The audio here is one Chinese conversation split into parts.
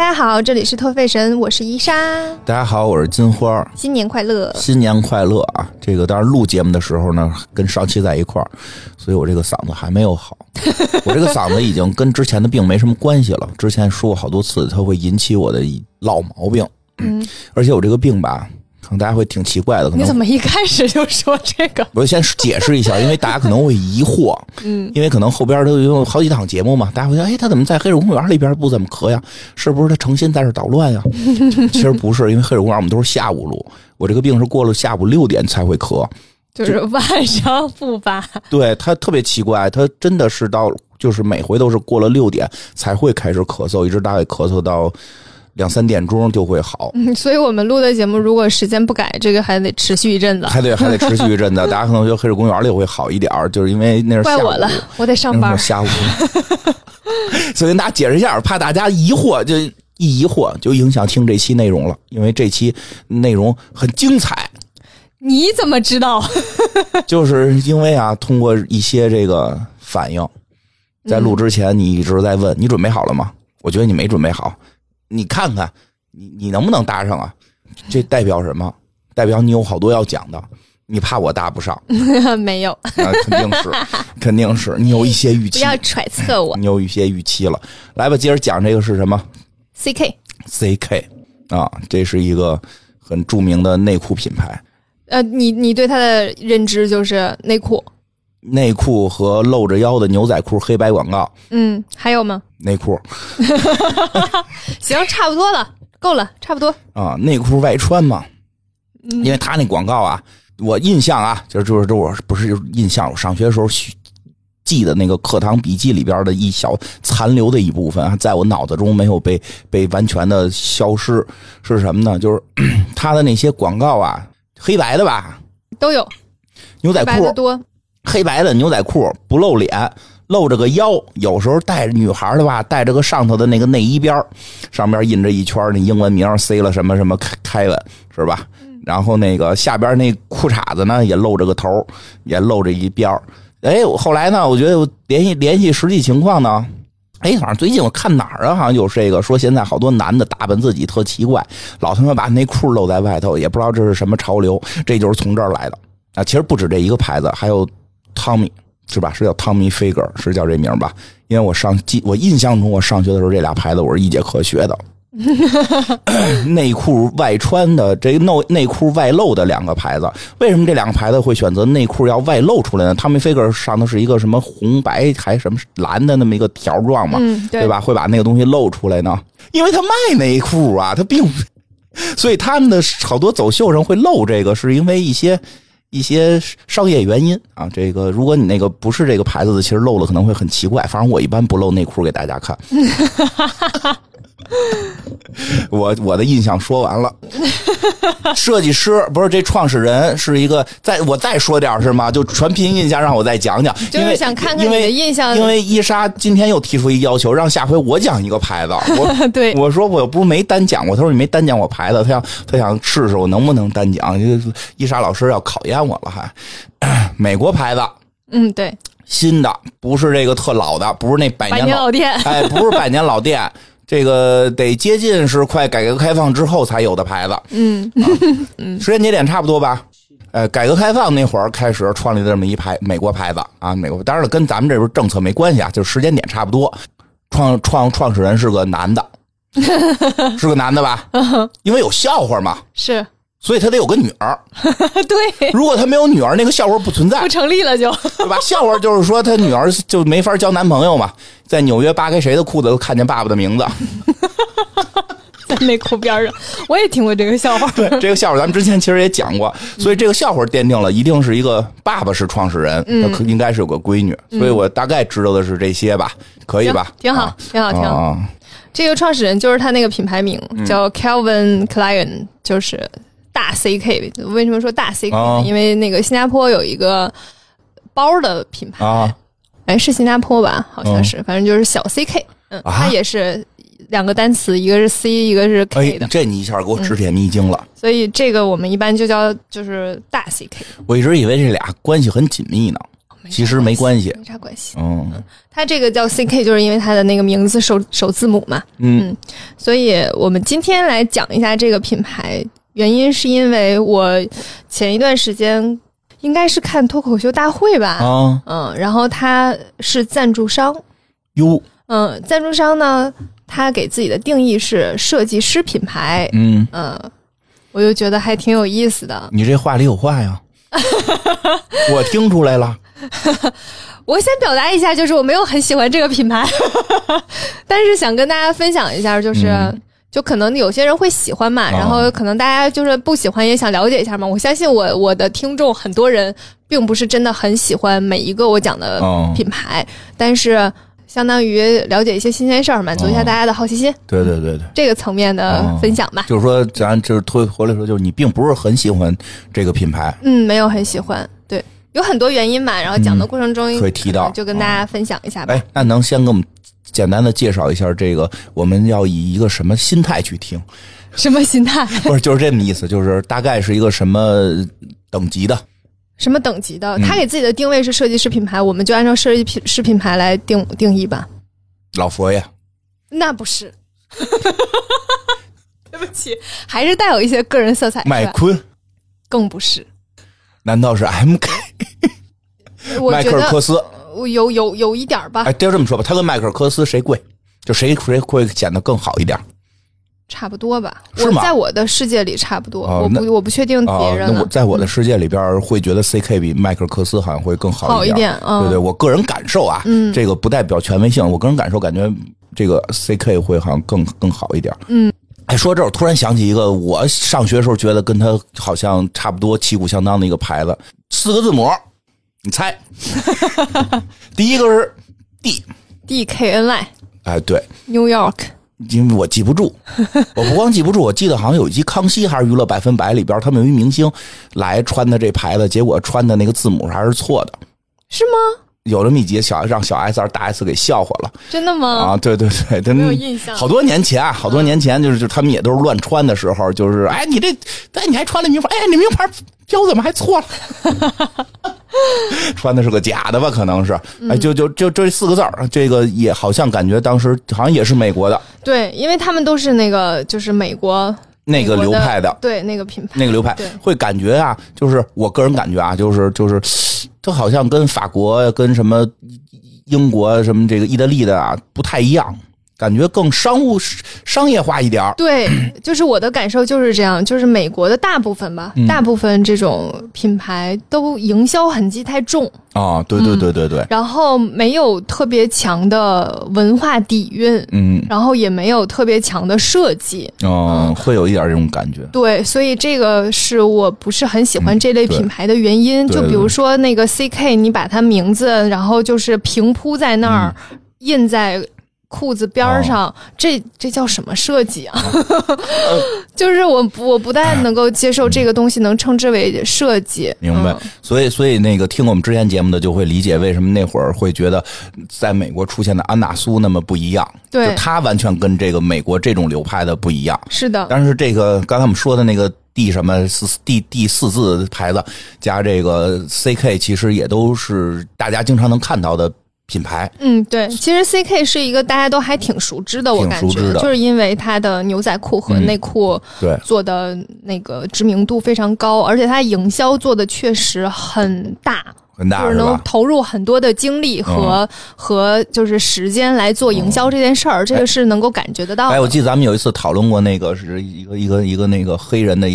大家好，这里是特费神，我是伊莎，大家好，我是金花，新年快乐！新年快乐啊！这个当然录节目的时候呢，跟上期在一块儿，所以我这个嗓子还没有好。我这个嗓子已经跟之前的病没什么关系了，之前说过好多次，它会引起我的老毛病。嗯，而且我这个病吧。可能大家会挺奇怪的，可能你怎么一开始就说这个？我先解释一下，因为大家可能会疑惑，嗯，因为可能后边都有好几档节目嘛，大家会说，哎，他怎么在黑水公园里边不怎么咳呀？是不是他成心在这捣乱呀？其实不是，因为黑水公园我们都是下午录，我这个病是过了下午六点才会咳，就是晚上复发。对他特别奇怪，他真的是到就是每回都是过了六点才会开始咳嗽，一直大概咳嗽到。两三点钟就会好，所以我们录的节目如果时间不改，这个还得持续一阵子，还得还得持续一阵子。大家可能觉得黑水公园里会好一点就是因为那是怪我了，我得上班下午。所以跟大家解释一下，怕大家疑惑，就一疑惑就影响听这期内容了，因为这期内容很精彩。你怎么知道？就是因为啊，通过一些这个反应，在录之前你一直在问你准备好了吗？我觉得你没准备好。你看看，你你能不能搭上啊？这代表什么？代表你有好多要讲的，你怕我搭不上？没有，那肯定是，肯定是你有一些预期。不要揣测我，你有一些预期了。来吧，接着讲这个是什么？CK，CK 啊，这是一个很著名的内裤品牌。呃，你你对它的认知就是内裤。内裤和露着腰的牛仔裤黑白广告，嗯，还有吗？内裤，行，差不多了，够了，差不多啊。内裤外穿嘛，因为他那广告啊，我印象啊，就是就是这我不是印象，我上学的时候记的那个课堂笔记里边的一小残留的一部分啊，在我脑子中没有被被完全的消失，是什么呢？就是 他的那些广告啊，黑白的吧，都有牛仔裤多。黑白的牛仔裤不露脸，露着个腰，有时候带着女孩的吧，带着个上头的那个内衣边上边印着一圈那英文名，塞了什么什么开开文是吧？然后那个下边那裤衩子呢，也露着个头，也露着一边哎，后来呢，我觉得联系联系实际情况呢，哎，反正最近我看哪儿啊，好像有这个说现在好多男的打扮自己特奇怪，老他妈把内裤露在外头，也不知道这是什么潮流，这就是从这儿来的啊。其实不止这一个牌子，还有。汤米是吧？是叫汤米菲格，是叫这名吧？因为我上记，我印象中我上学的时候，这俩牌子我是一节课学的。内裤外穿的这内内裤外露的两个牌子，为什么这两个牌子会选择内裤要外露出来呢？汤米菲格上头是一个什么红白还什么蓝的那么一个条状嘛，对吧？会把那个东西露出来呢？因为他卖内裤啊，他并 所以他们的好多走秀上会露这个，是因为一些。一些商业原因啊，这个如果你那个不是这个牌子的，其实漏了可能会很奇怪。反正我一般不露内裤给大家看。我我的印象说完了，设计师不是这创始人是一个，再我再说点是吗？就全凭印象让我再讲讲，就是想看看你的印象。因为伊莎今天又提出一要求，让下回我讲一个牌子。我 对我说我又不是没单讲过，他说你没单讲我牌子，他想他想试试我能不能单讲。伊莎老师要考验我了，还 美国牌子，嗯对，新的不是这个特老的，不是那百年老店，哎，不是百年老店。这个得接近是快改革开放之后才有的牌子，嗯嗯，时间节点差不多吧？呃，改革开放那会儿开始创立的这么一牌美国牌子啊，美国当然了，跟咱们这边政策没关系啊，就是时间点差不多。创创创始人是个男的，是个男的吧？因为有笑话嘛。是。所以他得有个女儿，对。如果他没有女儿，那个笑话不存在，不成立了，就。对吧？笑话就是说他女儿就没法交男朋友嘛，在纽约扒开谁的裤子都看见爸爸的名字，在内裤边上。我也听过这个笑话，对这个笑话咱们之前其实也讲过，所以这个笑话奠定了一定是一个爸爸是创始人，应该是有个闺女，所以我大概知道的是这些吧，可以吧？挺好，挺好，挺好。这个创始人就是他那个品牌名叫 Calvin Klein，就是。大 CK 为什么说大 CK 呢？因为那个新加坡有一个包的品牌，哎，是新加坡吧？好像是，反正就是小 CK。嗯，它也是两个单词，一个是 C，一个是 K 的。这你一下给我指点迷津了。所以这个我们一般就叫就是大 CK。我一直以为这俩关系很紧密呢。其实没关系，没啥关系。嗯，它这个叫 CK，就是因为它的那个名字首首字母嘛。嗯，所以我们今天来讲一下这个品牌，原因是因为我前一段时间应该是看脱口秀大会吧。啊，嗯，然后他是赞助商。哟，嗯，赞助商呢，他给自己的定义是设计师品牌。嗯嗯，我就觉得还挺有意思的。你这话里有话呀。我听出来了。我先表达一下，就是我没有很喜欢这个品牌，但是想跟大家分享一下，就是就可能有些人会喜欢嘛，然后可能大家就是不喜欢，也想了解一下嘛。我相信我我的听众很多人并不是真的很喜欢每一个我讲的品牌，但是。相当于了解一些新鲜事儿，满足一下大家的好奇心。对对对对，这个层面的分享吧。就是说，咱就是推回来说，就是你并不是很喜欢这个品牌。嗯，没有很喜欢。对，有很多原因嘛。然后讲的过程中会提到，就跟大家分享一下吧。哎，那能先给我们简单的介绍一下这个？我们要以一个什么心态去听？什么心态？不是，就是这么意思，就是大概是一个什么等级的？什么等级的？他给自己的定位是设计师品牌，我们就按照设计品师品牌来定定义吧。老佛爷？那不是。对不起，还是带有一些个人色彩。麦昆？更不是。难道是 M K？迈克尔科斯？有有有一点吧。哎，就这么说吧，他跟迈克尔科斯谁贵？就谁谁会显得更好一点？差不多吧，我在我的世界里差不多，我不我不确定别人。那我在我的世界里边会觉得 C K 比迈克尔科斯好像会更好一点。好一点对对，我个人感受啊，这个不代表权威性。我个人感受感觉这个 C K 会好像更更好一点。嗯，哎，说这我突然想起一个，我上学时候觉得跟他好像差不多旗鼓相当的一个牌子，四个字母，你猜？第一个是 D D K N Y。哎，对，New York。因为我记不住，我不光记不住，我记得好像有一集《康熙》还是《娱乐百分百》里边，他们有一明星来穿的这牌子，结果穿的那个字母还是错的，是吗？有这么一集，小让小 S 大 S 给笑话了，真的吗？啊，对对对，没有印象。好多年前啊，好多年前，就是就他们也都是乱穿的时候，就是哎，你这，哎，你还穿了名牌，哎，你名牌标怎么还错了？穿的是个假的吧？可能是，哎，就就就这四个字儿，这个也好像感觉当时好像也是美国的。对，因为他们都是那个就是美国那个流派的，对那个品牌。那个流派，会感觉啊，就是我个人感觉啊，就是就是，它好像跟法国、跟什么英国、什么这个意大利的啊不太一样。感觉更商务、商业化一点儿。对，就是我的感受就是这样。就是美国的大部分吧，大部分这种品牌都营销痕迹太重啊。对对对对对。然后没有特别强的文化底蕴，嗯，然后也没有特别强的设计，嗯，会有一点这种感觉。对，所以这个是我不是很喜欢这类品牌的原因。就比如说那个 CK，你把它名字，然后就是平铺在那儿，印在。裤子边上，这这叫什么设计啊？就是我我不太能够接受这个东西能称之为设计。明白，所以所以那个听我们之前节目的就会理解为什么那会儿会觉得在美国出现的安娜苏那么不一样。对，它完全跟这个美国这种流派的不一样。是的，但是这个刚才我们说的那个 D 什么四 D D 四字牌子加这个 CK，其实也都是大家经常能看到的。品牌，嗯，对，其实 C K 是一个大家都还挺熟知的，我感觉，就是因为它的牛仔裤和内裤对。做的那个知名度非常高，而且它营销做的确实很大，很大，就是能投入很多的精力和和就是时间来做营销这件事儿，这个是能够感觉得到。哎，我记得咱们有一次讨论过那个是一个一个一个那个黑人的。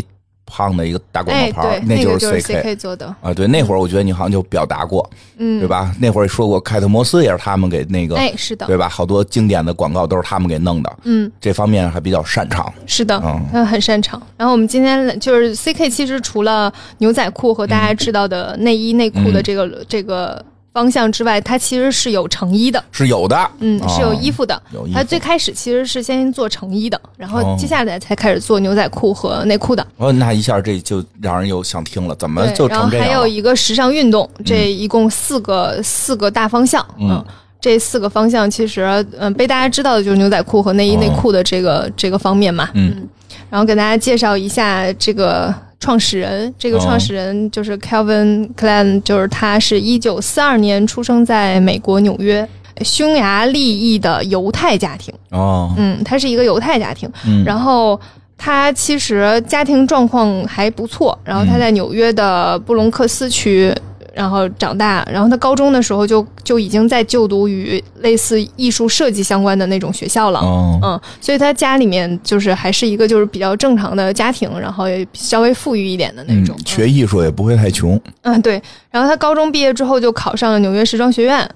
胖的一个大广告牌，那就是 C K 做的啊。对，那会儿我觉得你好像就表达过，嗯，对吧？那会儿说过，凯特摩斯也是他们给那个，哎，是的，对吧？好多经典的广告都是他们给弄的，嗯，这方面还比较擅长。是的，嗯很擅长。然后我们今天就是 C K，其实除了牛仔裤和大家知道的内衣内裤的这个这个。方向之外，它其实是有成衣的，是有的，嗯，是有衣服的。有它最开始其实是先做成衣的，然后接下来才开始做牛仔裤和内裤的。哦，那一下这就让人又想听了，怎么就成这样？然后还有一个时尚运动，这一共四个四个大方向。嗯，这四个方向其实嗯被大家知道的就是牛仔裤和内衣内裤的这个这个方面嘛。嗯，然后给大家介绍一下这个。创始人。这个创始人就是 Calvin Klein，就是他是一九四二年出生在美国纽约，匈牙利裔的犹太家庭。哦，嗯，他是一个犹太家庭，然后他其实家庭状况还不错，然后他在纽约的布隆克斯区。然后长大，然后他高中的时候就就已经在就读于类似艺术设计相关的那种学校了，嗯，所以他家里面就是还是一个就是比较正常的家庭，然后也稍微富裕一点的那种，学艺术也不会太穷，嗯，对，然后他高中毕业之后就考上了纽约时装学院。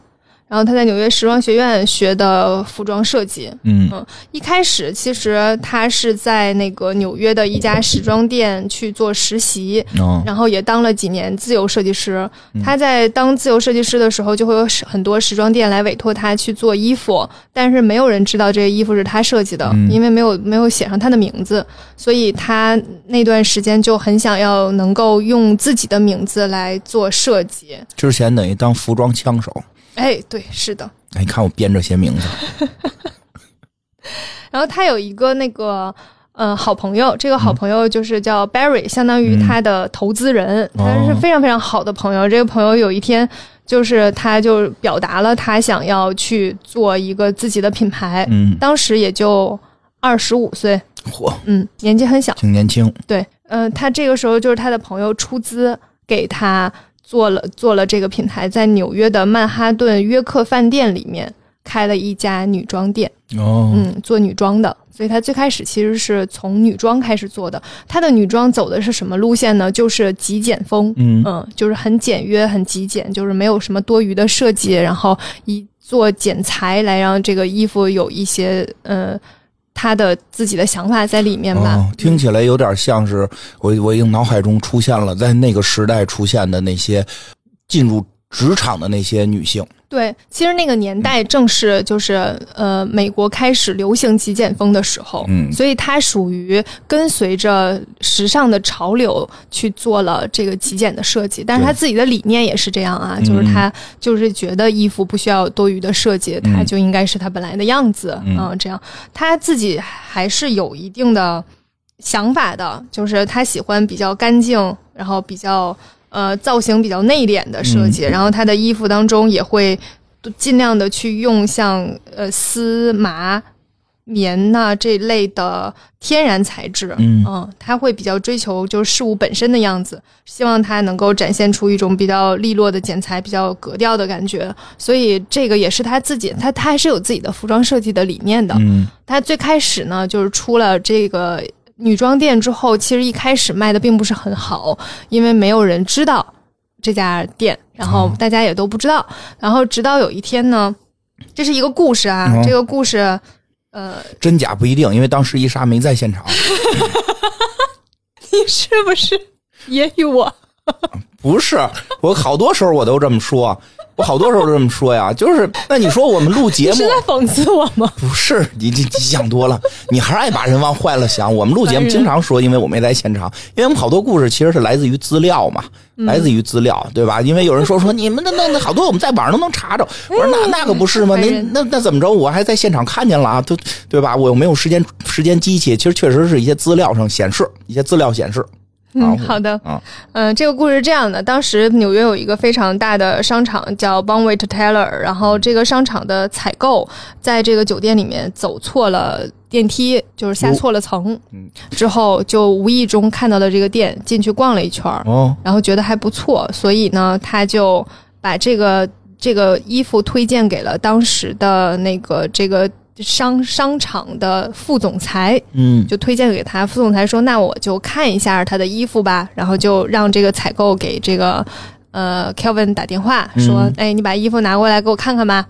然后他在纽约时装学院学的服装设计，嗯嗯，一开始其实他是在那个纽约的一家时装店去做实习，然后也当了几年自由设计师。他在当自由设计师的时候，就会有很多时装店来委托他去做衣服，但是没有人知道这些衣服是他设计的，因为没有没有写上他的名字，所以他那段时间就很想要能够用自己的名字来做设计。之前等于当服装枪手。哎，对，是的。哎，你看我编这些名字。然后他有一个那个呃好朋友，这个好朋友就是叫 Barry，相当于他的投资人，他是非常非常好的朋友。这个朋友有一天就是他就表达了他想要去做一个自己的品牌，嗯，当时也就二十五岁，嚯，嗯，年纪很小，挺年轻。对，嗯，他这个时候就是他的朋友出资给他。做了做了这个品牌，在纽约的曼哈顿约克饭店里面开了一家女装店。哦，嗯，做女装的，所以她最开始其实是从女装开始做的。她的女装走的是什么路线呢？就是极简风，嗯嗯，就是很简约、很极简，就是没有什么多余的设计，然后以做剪裁来让这个衣服有一些呃。他的自己的想法在里面吧，听起来有点像是我我已经脑海中出现了在那个时代出现的那些进入。职场的那些女性，对，其实那个年代正是就是呃，美国开始流行极简风的时候，嗯，所以她属于跟随着时尚的潮流去做了这个极简的设计，但是她自己的理念也是这样啊，就是她就是觉得衣服不需要多余的设计，它就应该是它本来的样子，嗯，这样，她自己还是有一定的想法的，就是她喜欢比较干净，然后比较。呃，造型比较内敛的设计，然后他的衣服当中也会尽量的去用像呃丝麻、棉呐这类的天然材质，嗯，他会比较追求就是事物本身的样子，希望它能够展现出一种比较利落的剪裁、比较格调的感觉，所以这个也是他自己，他他还是有自己的服装设计的理念的。嗯，他最开始呢，就是出了这个。女装店之后，其实一开始卖的并不是很好，因为没有人知道这家店，然后大家也都不知道。然后直到有一天呢，这是一个故事啊，这个故事，呃，真假不一定，因为当时伊莎没在现场。你是不是揶揄我？不是，我好多时候我都这么说。我好多时候都这么说呀，就是那你说我们录节目 是在讽刺我吗？不是，你你你想多了，你还是爱把人往坏了想。我们录节目经常说，因为我没在现场，因为我们好多故事其实是来自于资料嘛，来自于资料，对吧？因为有人说说你们那那那好多我们在网上都能查着，我说那那可不是吗？您那那怎么着？我还在现场看见了啊，都对吧？我又没有时间时间机器，其实确实是一些资料上显示，一些资料显示。嗯，好的。嗯，这个故事是这样的：当时纽约有一个非常大的商场叫 Bonwit Taylor，然后这个商场的采购在这个酒店里面走错了电梯，就是下错了层。嗯，之后就无意中看到了这个店，进去逛了一圈哦，然后觉得还不错，所以呢，他就把这个这个衣服推荐给了当时的那个这个。商商场的副总裁，嗯，就推荐给他。副总裁说：“那我就看一下他的衣服吧。”然后就让这个采购给这个呃 Kelvin 打电话说：“哎，你把衣服拿过来给我看看吧。”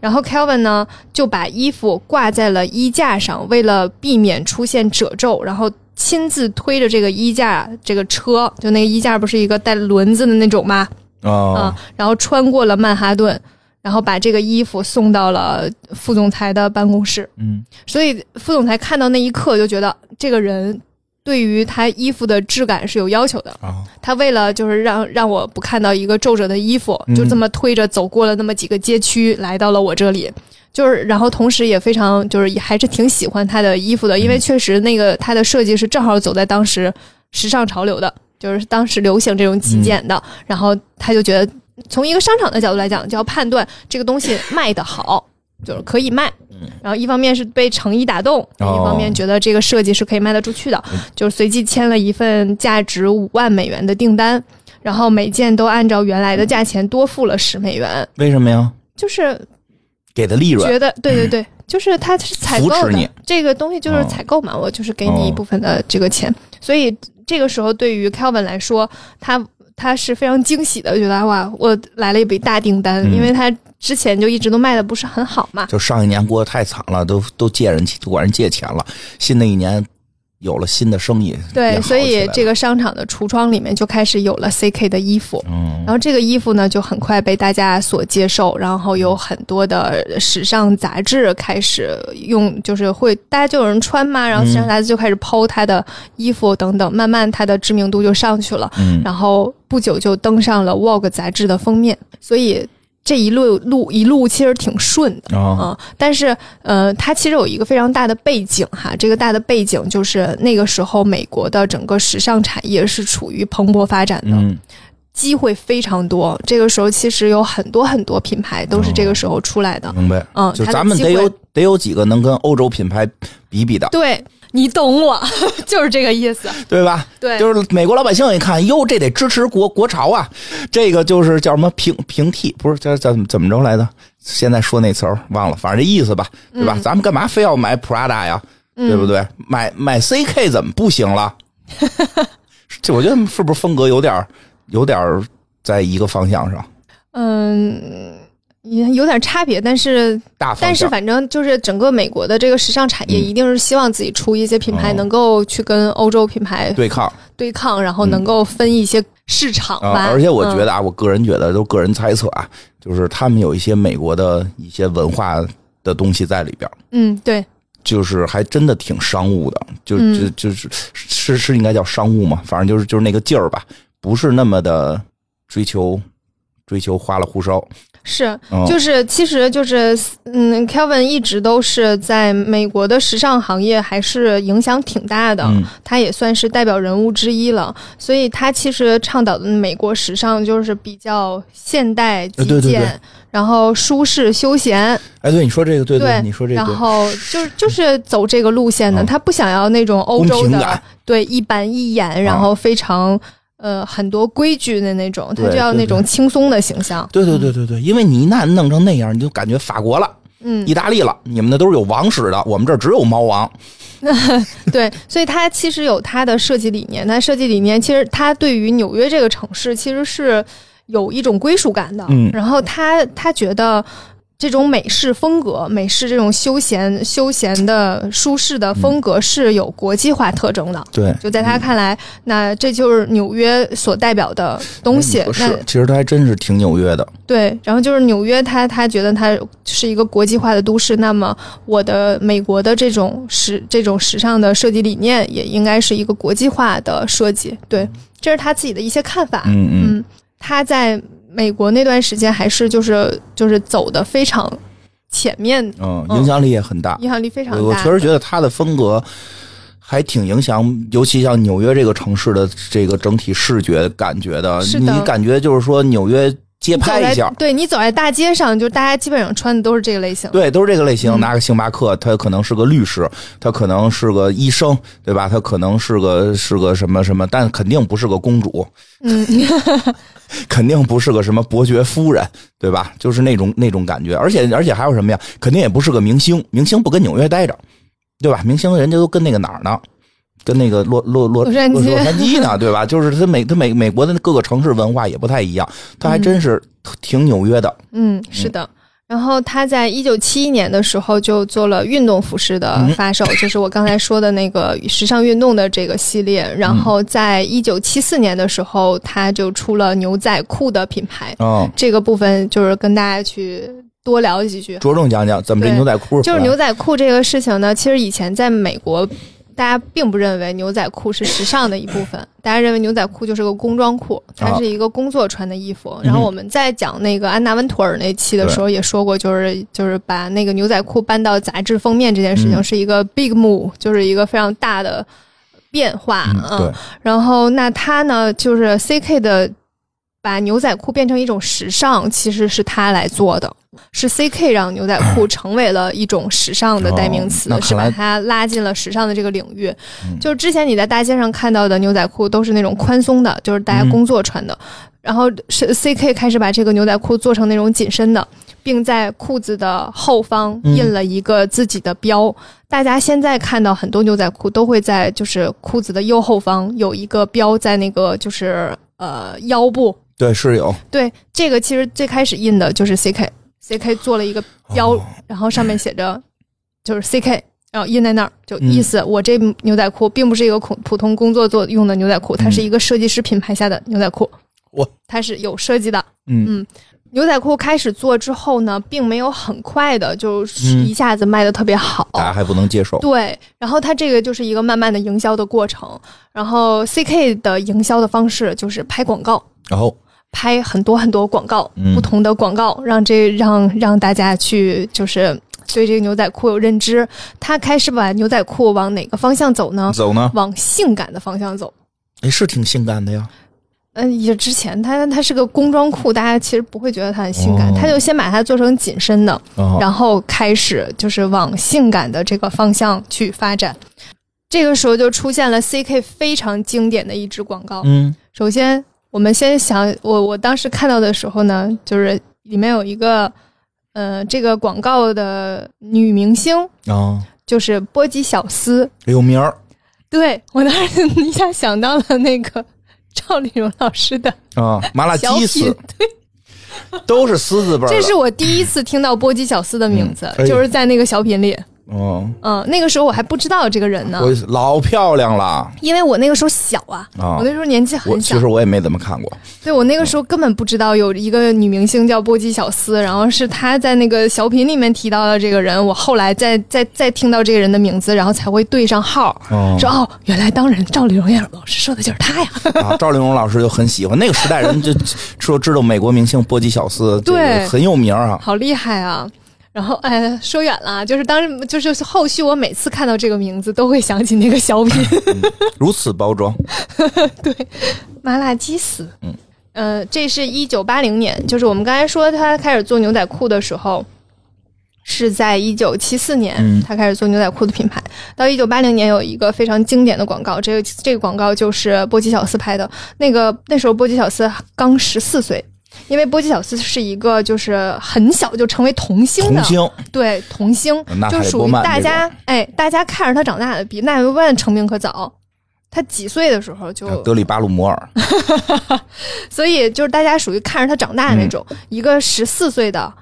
然后 Kelvin 呢就把衣服挂在了衣架上，为了避免出现褶皱，然后亲自推着这个衣架这个车，就那个衣架不是一个带轮子的那种吗？啊，然后穿过了曼哈顿。然后把这个衣服送到了副总裁的办公室。嗯，所以副总裁看到那一刻就觉得这个人对于他衣服的质感是有要求的啊。他为了就是让让我不看到一个皱褶的衣服，就这么推着走过了那么几个街区，来到了我这里。就是然后同时也非常就是还是挺喜欢他的衣服的，因为确实那个他的设计是正好走在当时。时尚潮流的，就是当时流行这种极简的。然后他就觉得，从一个商场的角度来讲，就要判断这个东西卖的好，就是可以卖。然后一方面是被诚意打动，另一方面觉得这个设计是可以卖得出去的，就随即签了一份价值五万美元的订单，然后每件都按照原来的价钱多付了十美元。为什么呀？就是给的利润。觉得对对对，就是他是采购的这个东西就是采购嘛，我就是给你一部分的这个钱。所以这个时候对于 Kelvin 来说，他他是非常惊喜的，觉得哇，我来了一笔大订单，因为他。之前就一直都卖的不是很好嘛，就上一年过得太惨了，都都借人都管人借钱了。新的一年有了新的生意，对，所以这个商场的橱窗里面就开始有了 CK 的衣服。嗯，然后这个衣服呢就很快被大家所接受，然后有很多的时尚杂志开始用，就是会大家就有人穿嘛，然后时尚杂志就开始抛他的衣服等等，慢慢他的知名度就上去了。嗯，然后不久就登上了 Vogue 杂志的封面，所以。这一路路一路其实挺顺的啊，但是呃，它其实有一个非常大的背景哈。这个大的背景就是那个时候美国的整个时尚产业是处于蓬勃发展的，机会非常多。这个时候其实有很多很多品牌都是这个时候出来的。明白，嗯，就咱们得有得有几个能跟欧洲品牌比比的。对。你懂我，就是这个意思，对吧？对，就是美国老百姓一看，哟，这得支持国国潮啊！这个就是叫什么平平替，不是叫叫怎么着来的？现在说那词儿忘了，反正这意思吧，对吧？咱们干嘛非要买 Prada 呀？对不对？买买 CK 怎么不行了？这我觉得是不是风格有点有点在一个方向上？嗯。也有点差别，但是但是反正就是整个美国的这个时尚产业，一定是希望自己出一些品牌，能够去跟欧洲品牌对抗对抗，然后能够分一些市场吧。而且我觉得啊，我个人觉得，都个人猜测啊，就是他们有一些美国的一些文化的东西在里边。嗯，对，就是还真的挺商务的，就就就是是是应该叫商务嘛，反正就是就是那个劲儿吧，不是那么的追求追求花里胡哨。是，就是，其实就是，嗯，Kevin 一直都是在美国的时尚行业还是影响挺大的，他也算是代表人物之一了。所以他其实倡导的美国时尚就是比较现代、极简，然后舒适、休闲。哎，对，你说这个，对对，你说这个，然后就是就是走这个路线的，他不想要那种欧洲的，对，一板一眼，然后非常。呃，很多规矩的那种，他就要那种轻松的形象。对对对对对，因为你一旦弄成那样，你就感觉法国了，嗯，意大利了，你们那都是有王室的，我们这只有猫王。对，所以他其实有他的设计理念，他设计理念其实他对于纽约这个城市其实是有一种归属感的。嗯，然后他他觉得。这种美式风格，美式这种休闲、休闲的、舒适的风格是有国际化特征的。对，就在他看来，那这就是纽约所代表的东西。那其实他还真是挺纽约的。对，然后就是纽约，他他觉得他是一个国际化的都市。那么，我的美国的这种时这种时尚的设计理念，也应该是一个国际化的设计。对，这是他自己的一些看法。嗯嗯，他在。美国那段时间还是就是就是走的非常前面，嗯，影响力也很大，影响力非常大。我确实觉得他的风格还挺影响，尤其像纽约这个城市的这个整体视觉感觉的。你感觉就是说纽约街拍一下，对你走在大街上，就大家基本上穿的都是这个类型，对，都是这个类型。拿个星巴克，他可能是个律师，他可能是个医生，对吧？他可能是个是个什么什么，但肯定不是个公主。嗯。肯定不是个什么伯爵夫人，对吧？就是那种那种感觉，而且而且还有什么呀？肯定也不是个明星，明星不跟纽约待着，对吧？明星人家都跟那个哪儿呢？跟那个洛洛洛洛杉矶呢，对吧？就是他美他美美国的各个城市文化也不太一样，他还真是挺纽约的。嗯，是的。然后他在一九七一年的时候就做了运动服饰的发售，就是我刚才说的那个时尚运动的这个系列。然后在一九七四年的时候，他就出了牛仔裤的品牌。哦，这个部分就是跟大家去多聊几句，着重讲讲怎么这牛仔裤。就是牛仔裤这个事情呢，其实以前在美国。大家并不认为牛仔裤是时尚的一部分，大家认为牛仔裤就是个工装裤，它是一个工作穿的衣服。然后我们在讲那个安娜温图尔那期的时候也说过，就是就是把那个牛仔裤搬到杂志封面这件事情是一个 big move，就是一个非常大的。变化啊。对。然后那他呢，就是 CK 的把牛仔裤变成一种时尚，其实是他来做的。是 CK 让牛仔裤 成为了一种时尚的代名词，是把它拉进了时尚的这个领域。就是之前你在大街上看到的牛仔裤都是那种宽松的，就是大家工作穿的。然后是 CK 开始把这个牛仔裤做成那种紧身的，并在裤子的后方印了一个自己的标。大家现在看到很多牛仔裤都会在就是裤子的右后方有一个标，在那个就是呃腰部。对，是有。对，这个其实最开始印的就是 CK。C.K. 做了一个标，然后上面写着就是 C.K. 然后印在那儿，就意思我这牛仔裤并不是一个普普通工作做用的牛仔裤，它是一个设计师品牌下的牛仔裤。我它是有设计的。嗯嗯，牛仔裤开始做之后呢，并没有很快的就一下子卖的特别好，大家还不能接受。对，然后它这个就是一个慢慢的营销的过程。然后 C.K. 的营销的方式就是拍广告。然后。拍很多很多广告，不同的广告，让这让让大家去就是对这个牛仔裤有认知。他开始把牛仔裤往哪个方向走呢？走呢？往性感的方向走。哎，是挺性感的呀。嗯，也之前他他是个工装裤，大家其实不会觉得它很性感。他就先把它做成紧身的，然后开始就是往性感的这个方向去发展。这个时候就出现了 CK 非常经典的一支广告。嗯，首先。我们先想，我我当时看到的时候呢，就是里面有一个，呃，这个广告的女明星啊，就是波吉小丝，有名儿。对我当时一下想到了那个 赵丽蓉老师的啊，麻辣鸡丝，对，都是“丝”字辈。这是我第一次听到波吉小丝的名字，就是在那个小品里。哦，嗯，那个时候我还不知道这个人呢，我老漂亮了，因为我那个时候小啊，我那时候年纪很小，其实我也没怎么看过，对我那个时候根本不知道有一个女明星叫波姬小丝，然后是她在那个小品里面提到了这个人，我后来再再再听到这个人的名字，然后才会对上号，说哦，原来当然赵丽蓉老师说的就是她呀，啊，赵丽蓉老师就很喜欢那个时代人就说知道美国明星波姬小丝，对，很有名啊，好厉害啊。然后，哎，说远了，就是当时，就是后续，我每次看到这个名字，都会想起那个小品。如此包装，对，麻辣鸡丝。嗯，呃，这是一九八零年，就是我们刚才说他开始做牛仔裤的时候，是在一九七四年，他开始做牛仔裤的品牌。到一九八零年，有一个非常经典的广告，这个这个广告就是波吉小斯拍的。那个那时候波吉小斯刚十四岁。因为波吉小斯是一个就是很小就成为童星的，对童星，就属于大家哎，大家看着他长大的，比奈维万成名可早。他几岁的时候就德里巴鲁摩尔，所以就是大家属于看着他长大的那种，一个十四岁的。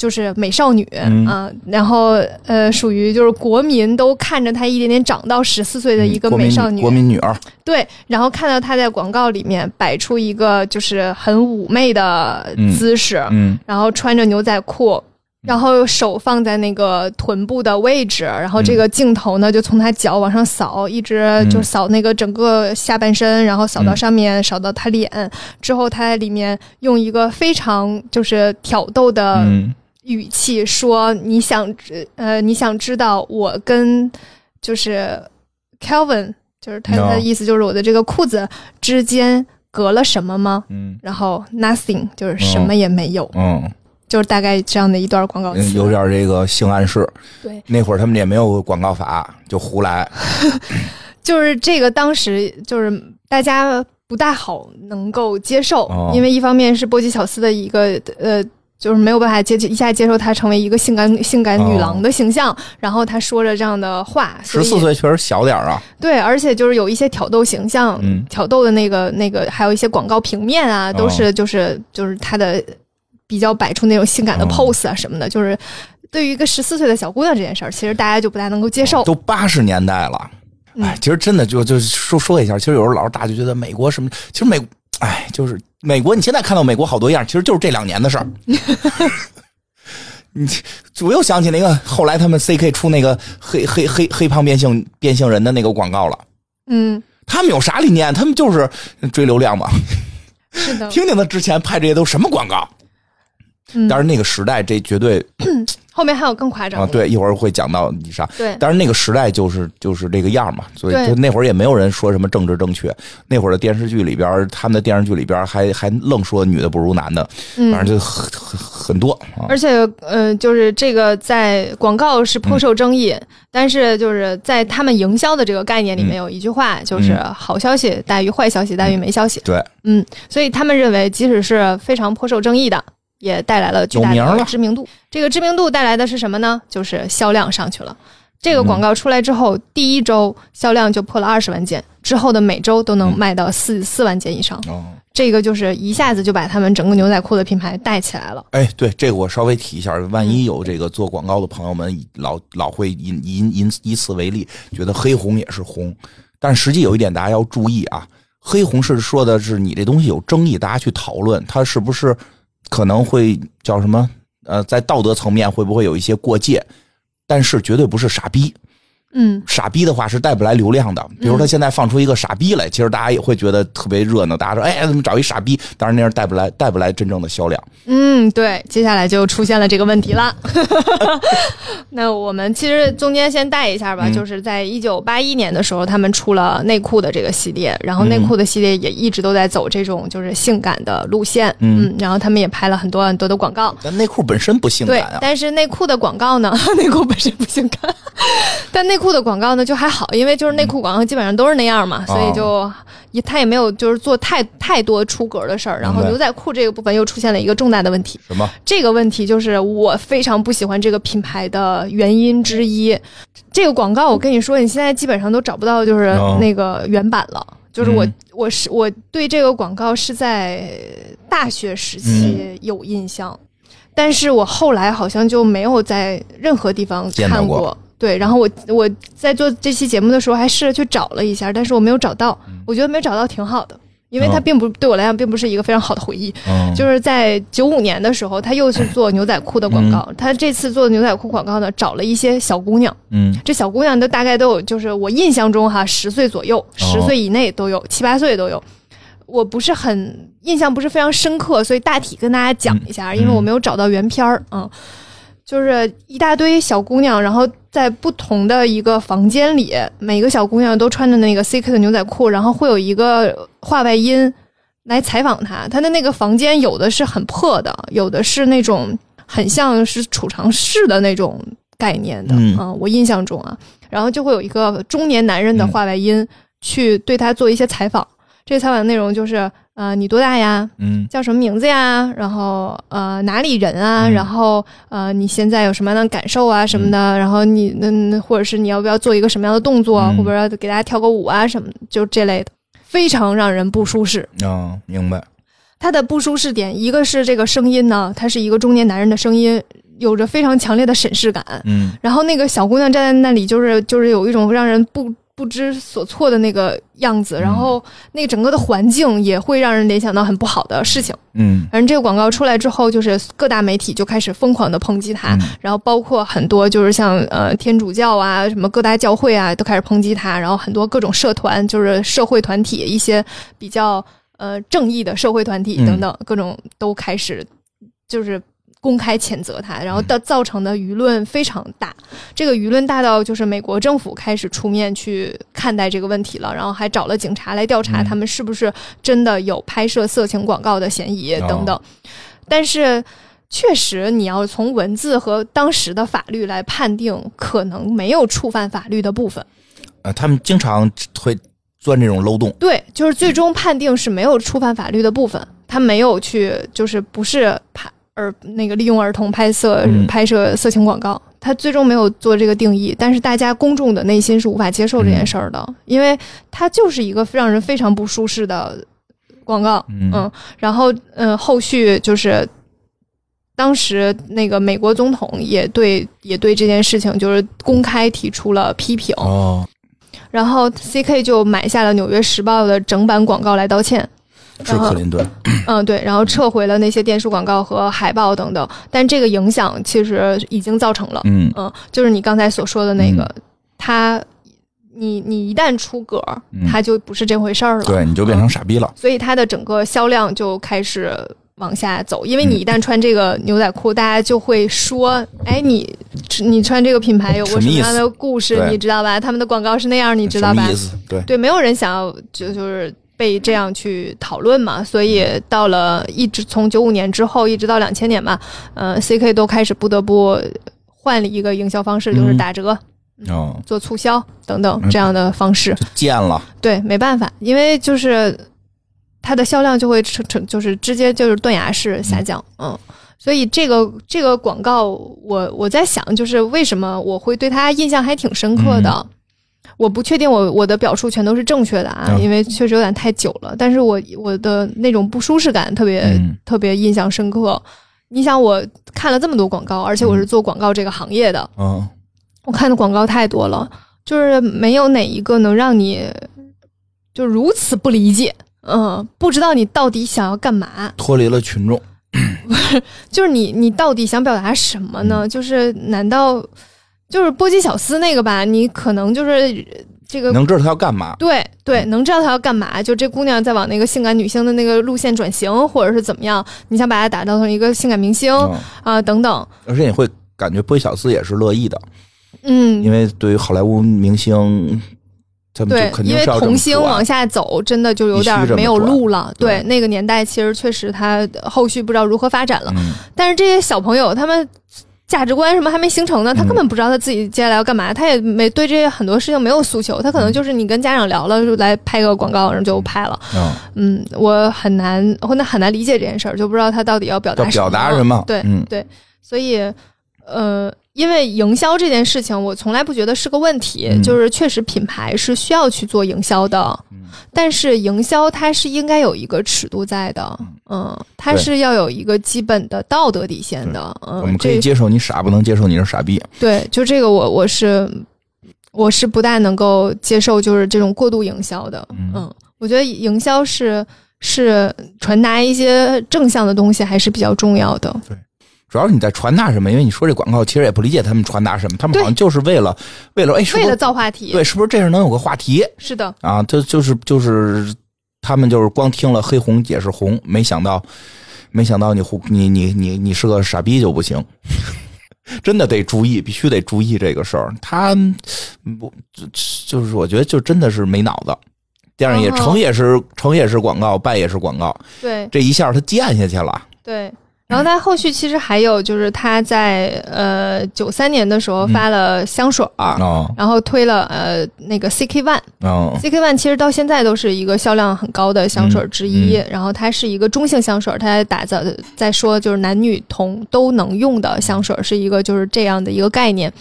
就是美少女啊，然后呃，属于就是国民都看着她一点点长到十四岁的一个美少女，国民女儿。对，然后看到她在广告里面摆出一个就是很妩媚的姿势，嗯，然后穿着牛仔裤，然后手放在那个臀部的位置，然后这个镜头呢就从她脚往上扫，一直就扫那个整个下半身，然后扫到上面，扫到她脸之后，她在里面用一个非常就是挑逗的。语气说：“你想知呃，你想知道我跟就是 Kelvin，就是他的意思，就是我的这个裤子之间隔了什么吗？嗯，然后 nothing 就是什么也没有，嗯，就是大概这样的一段广告词，有点这个性暗示。对，那会儿他们也没有广告法，就胡来。就是这个当时就是大家不大好能够接受，因为一方面是波吉小斯的一个呃。”就是没有办法接一下接受她成为一个性感性感女郎的形象，然后她说着这样的话，十四岁确实小点儿啊。对，而且就是有一些挑逗形象，挑逗的那个那个，还有一些广告平面啊，都是就是就是她的比较摆出那种性感的 pose 啊什么的。就是对于一个十四岁的小姑娘这件事儿，其实大家就不太能够接受。都八十年代了，哎，其实真的就就说说一下，其实有时候老是大家就觉得美国什么，其实美，哎，就是。美国，你现在看到美国好多样，其实就是这两年的事儿。你 我又想起那个后来他们 CK 出那个黑黑黑黑胖变性变性人的那个广告了。嗯，他们有啥理念？他们就是追流量嘛。是的。听听他之前拍这些都什么广告？但是那个时代，这绝对 后面还有更夸张啊！对，一会儿会讲到以上。对，但是那个时代就是就是这个样嘛，所以就那会儿也没有人说什么政治正确。那会儿的电视剧里边，他们的电视剧里边还还愣说女的不如男的，反正就很很很多。而且呃，就是这个在广告是颇受争议，但是就是在他们营销的这个概念里面有一句话，就是好消息大于坏消息大于没消息。对，嗯，所以他们认为，即使是非常颇受争议的。也带来了巨大的知名度。这个知名度带来的是什么呢？就是销量上去了。这个广告出来之后，第一周销量就破了二十万件，之后的每周都能卖到四四万件以上。这个就是一下子就把他们整个牛仔裤的品牌带起来了。哎，对，这个我稍微提一下，万一有这个做广告的朋友们老老会引引引以此为例，觉得黑红也是红，但实际有一点大家要注意啊，黑红是说的是你这东西有争议，大家去讨论它是不是。可能会叫什么？呃，在道德层面会不会有一些过界？但是绝对不是傻逼。嗯，傻逼的话是带不来流量的。比如他现在放出一个傻逼来，其实大家也会觉得特别热闹。大家说，哎，怎么找一傻逼？当然那样带不来，带不来真正的销量。嗯，对。接下来就出现了这个问题了。那我们其实中间先带一下吧，就是在一九八一年的时候，他们出了内裤的这个系列，然后内裤的系列也一直都在走这种就是性感的路线。嗯，然后他们也拍了很多很多的广告。但内裤本身不性感啊。但是内裤的广告呢？内裤本身不性感，但内。裤的广告呢就还好，因为就是内裤广告基本上都是那样嘛，所以就也他也没有就是做太太多出格的事儿。然后牛仔裤这个部分又出现了一个重大的问题，什么？这个问题就是我非常不喜欢这个品牌的原因之一。这个广告我跟你说，你现在基本上都找不到就是那个原版了。就是我我是我对这个广告是在大学时期有印象，但是我后来好像就没有在任何地方看过。对，然后我我在做这期节目的时候还试着去找了一下，但是我没有找到。我觉得没找到挺好的，因为它并不对我来讲并不是一个非常好的回忆。就是在九五年的时候，他又去做牛仔裤的广告。他这次做的牛仔裤广告呢，找了一些小姑娘。嗯，这小姑娘都大概都有，就是我印象中哈，十岁左右，十岁以内都有，七八岁都有。我不是很印象不是非常深刻，所以大体跟大家讲一下，因为我没有找到原片儿。嗯。就是一大堆小姑娘，然后在不同的一个房间里，每个小姑娘都穿着那个 CK 的牛仔裤，然后会有一个话外音来采访她。她的那个房间有的是很破的，有的是那种很像是储藏室的那种概念的啊。我印象中啊，然后就会有一个中年男人的话外音去对她做一些采访。这个采访内容就是。呃，你多大呀？嗯，叫什么名字呀？然后呃，哪里人啊？然后呃，你现在有什么样的感受啊？什么的？然后你那那或者是你要不要做一个什么样的动作？或者给大家跳个舞啊？什么就这类的，非常让人不舒适。啊，明白。他的不舒适点，一个是这个声音呢，他是一个中年男人的声音，有着非常强烈的审视感。嗯，然后那个小姑娘站在那里，就是就是有一种让人不。不知所措的那个样子，然后那整个的环境也会让人联想到很不好的事情。嗯，反正这个广告出来之后，就是各大媒体就开始疯狂的抨击他，然后包括很多就是像呃天主教啊，什么各大教会啊，都开始抨击他，然后很多各种社团，就是社会团体，一些比较呃正义的社会团体等等，各种都开始就是。公开谴责他，然后的造成的舆论非常大，这个舆论大到就是美国政府开始出面去看待这个问题了，然后还找了警察来调查他们是不是真的有拍摄色情广告的嫌疑等等。但是，确实你要从文字和当时的法律来判定，可能没有触犯法律的部分。呃，他们经常会钻这种漏洞。对，就是最终判定是没有触犯法律的部分，他没有去，就是不是判。而那个利用儿童拍摄拍摄色情广告，他最终没有做这个定义，但是大家公众的内心是无法接受这件事儿的，因为它就是一个让人非常不舒适的广告。嗯，然后嗯，后续就是当时那个美国总统也对也对这件事情就是公开提出了批评。哦，然后 C K 就买下了《纽约时报》的整版广告来道歉。是克林顿，嗯，对，然后撤回了那些电视广告和海报等等，但这个影响其实已经造成了，嗯嗯，就是你刚才所说的那个，他，你你一旦出格，他就不是这回事儿了，对，你就变成傻逼了，所以他的整个销量就开始往下走，因为你一旦穿这个牛仔裤，大家就会说：“哎，你你穿这个品牌有过什么样的故事？你知道吧？他们的广告是那样，你知道吧？”对对，没有人想要就就是被这样去讨论嘛。所以到了一直从九五年之后一直到两千年嘛，呃，CK 都开始不得不换了一个营销方式，就是打折、哦，做促销等等这样的方式。贱了，对，没办法，因为就是。它的销量就会成成就是直接就是断崖式下降，嗯，所以这个这个广告，我我在想，就是为什么我会对它印象还挺深刻的？我不确定我我的表述全都是正确的啊，因为确实有点太久了。但是我我的那种不舒适感特别特别印象深刻。你想，我看了这么多广告，而且我是做广告这个行业的，嗯，我看的广告太多了，就是没有哪一个能让你就如此不理解。嗯，不知道你到底想要干嘛？脱离了群众，不是，就是你，你到底想表达什么呢？就是难道就是波姬小丝那个吧？你可能就是这个能知道他要干嘛？对对，能知道他要干嘛？就这姑娘在往那个性感女星的那个路线转型，或者是怎么样？你想把她打造成一个性感明星啊？等等。而且你会感觉波姬小丝也是乐意的，嗯，因为对于好莱坞明星。对，因为童星往下走，真的就有点没有路了。对，那个年代其实确实，他后续不知道如何发展了。但是这些小朋友，他们价值观什么还没形成呢，他根本不知道他自己接下来要干嘛，他也没对这些很多事情没有诉求，他可能就是你跟家长聊了，就来拍个广告，然后就拍了。嗯，我很难，我那很难理解这件事儿，就不知道他到底要表达表达什么。对，对，所以，呃。因为营销这件事情，我从来不觉得是个问题，就是确实品牌是需要去做营销的，但是营销它是应该有一个尺度在的，嗯，它是要有一个基本的道德底线的，嗯，我们可以接受你傻，不能接受你是傻逼。对，就这个我我是我是不大能够接受，就是这种过度营销的，嗯，我觉得营销是是传达一些正向的东西还是比较重要的，对。主要是你在传达什么？因为你说这广告，其实也不理解他们传达什么。他们好像就是为了，为了哎，为了造话题。对，是不是这样能有个话题？是的。啊，就就是就是，他们就是光听了黑红解释红，没想到，没想到你你你你你是个傻逼就不行，真的得注意，必须得注意这个事儿。他不就是我觉得就真的是没脑子。电影也成也是成也是广告，败也是广告。对，这一下他贱下去了。对。然后在后续其实还有就是他在呃九三年的时候发了香水儿，然后推了呃那个 CK One，CK One 其实到现在都是一个销量很高的香水之一。然后它是一个中性香水，它打造在说就是男女同都能用的香水，是一个就是这样的一个概念。